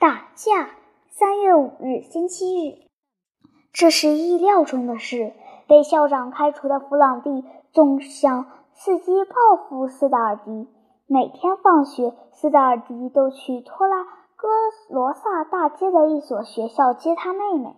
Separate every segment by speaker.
Speaker 1: 打架。三月五日，星期日。这是意料中的事。被校长开除的弗朗蒂总想伺机报复斯达尔迪。每天放学，斯达尔迪都去托拉戈罗萨大街的一所学校接他妹妹。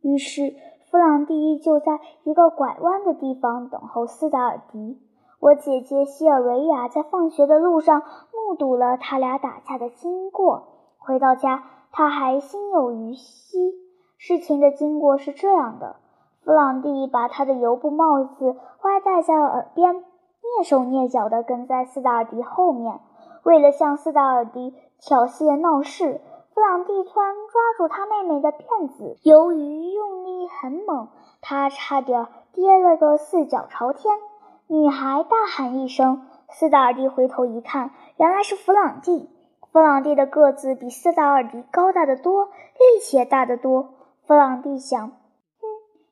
Speaker 1: 于是，弗朗蒂就在一个拐弯的地方等候斯达尔迪。我姐姐希尔维亚在放学的路上目睹了他俩打架的经过。回到家，他还心有余悸。事情的经过是这样的：弗朗蒂把他的油布帽子歪戴在耳边，蹑手蹑脚地跟在斯达尔迪后面。为了向斯达尔迪挑衅闹事，弗朗蒂突然抓住他妹妹的辫子，由于用力很猛，他差点跌了个四脚朝天。女孩大喊一声，斯达尔迪回头一看，原来是弗朗蒂。弗朗蒂的个子比斯达尔迪高大得多，力气也大得多。弗朗蒂想：“哼，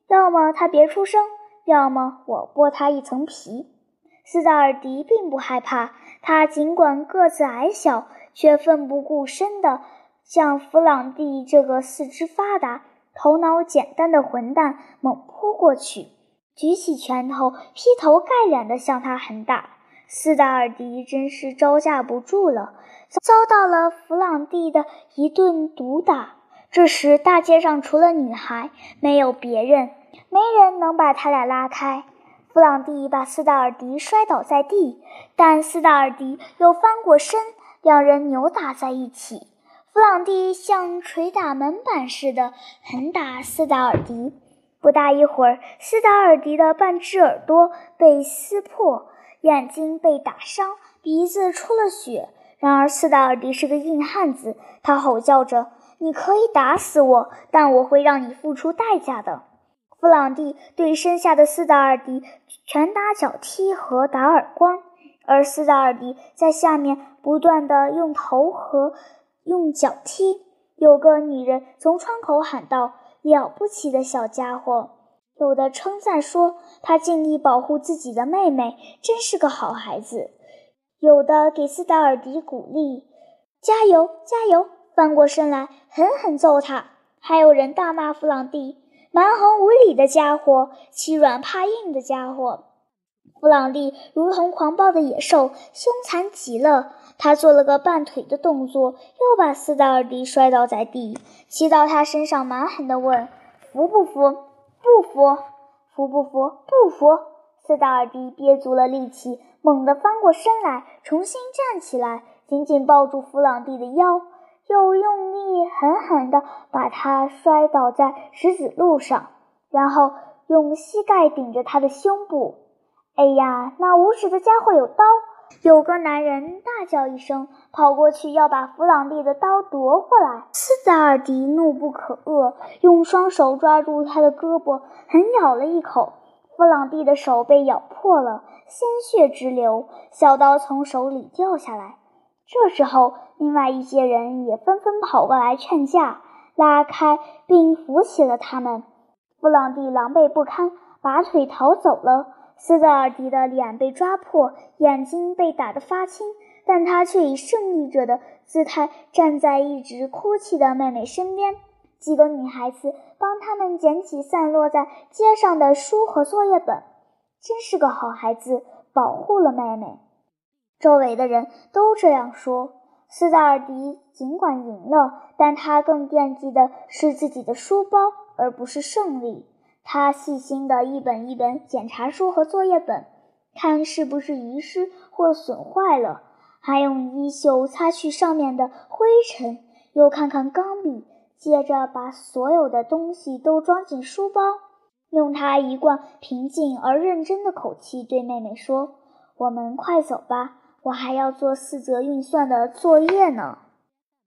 Speaker 1: 要么他别出声，要么我剥他一层皮。”斯达尔迪并不害怕，他尽管个子矮小，却奋不顾身地向弗朗蒂这个四肢发达、头脑简单的混蛋猛扑过去，举起拳头劈头盖脸地向他狠打。斯达尔迪真是招架不住了，遭到了弗朗蒂的一顿毒打。这时，大街上除了女孩，没有别人，没人能把他俩拉开。弗朗蒂把斯达尔迪摔倒在地，但斯达尔迪又翻过身，两人扭打在一起。弗朗蒂像捶打门板似的狠打斯达尔迪，不大一会儿，斯达尔迪的半只耳朵被撕破，眼睛被打伤，鼻子出了血。然而，斯达尔迪是个硬汉子，他吼叫着。你可以打死我，但我会让你付出代价的。弗朗蒂对身下的斯达尔迪拳打脚踢和打耳光，而斯达尔迪在下面不断地用头和用脚踢。有个女人从窗口喊道：“了不起的小家伙！”有的称赞说：“他尽力保护自己的妹妹，真是个好孩子。”有的给斯达尔迪鼓励：“加油，加油！”翻过身来狠狠揍他，还有人大骂弗朗蒂蛮横无理的家伙，欺软怕硬的家伙。弗朗蒂如同狂暴的野兽，凶残极了。他做了个半腿的动作，又把斯达尔迪摔倒在地，骑到他身上蛮横地问：“服不服？不服？服不服？不服？”斯达尔迪憋足了力气，猛地翻过身来，重新站起来，紧紧抱住弗朗蒂的腰。又用力狠狠地把他摔倒在石子路上，然后用膝盖顶着他的胸部。哎呀，那无耻的家伙有刀！有个男人大叫一声，跑过去要把弗朗蒂的刀夺过来。斯达尔迪怒不可遏，用双手抓住他的胳膊，狠咬了一口。弗朗蒂的手被咬破了，鲜血直流，小刀从手里掉下来。这时候，另外一些人也纷纷跑过来劝架，拉开并扶起了他们。弗朗蒂狼狈不堪，拔腿逃走了。斯达尔迪的脸被抓破，眼睛被打得发青，但他却以胜利者的姿态站在一直哭泣的妹妹身边。几个女孩子帮他们捡起散落在街上的书和作业本，真是个好孩子，保护了妹妹。周围的人都这样说。斯达尔迪尽管赢了，但他更惦记的是自己的书包，而不是胜利。他细心地一本一本检查书和作业本，看是不是遗失或损坏了，还用衣袖擦去上面的灰尘，又看看钢笔，接着把所有的东西都装进书包，用他一贯平静而认真的口气对妹妹说：“我们快走吧。”我还要做四则运算的作业呢。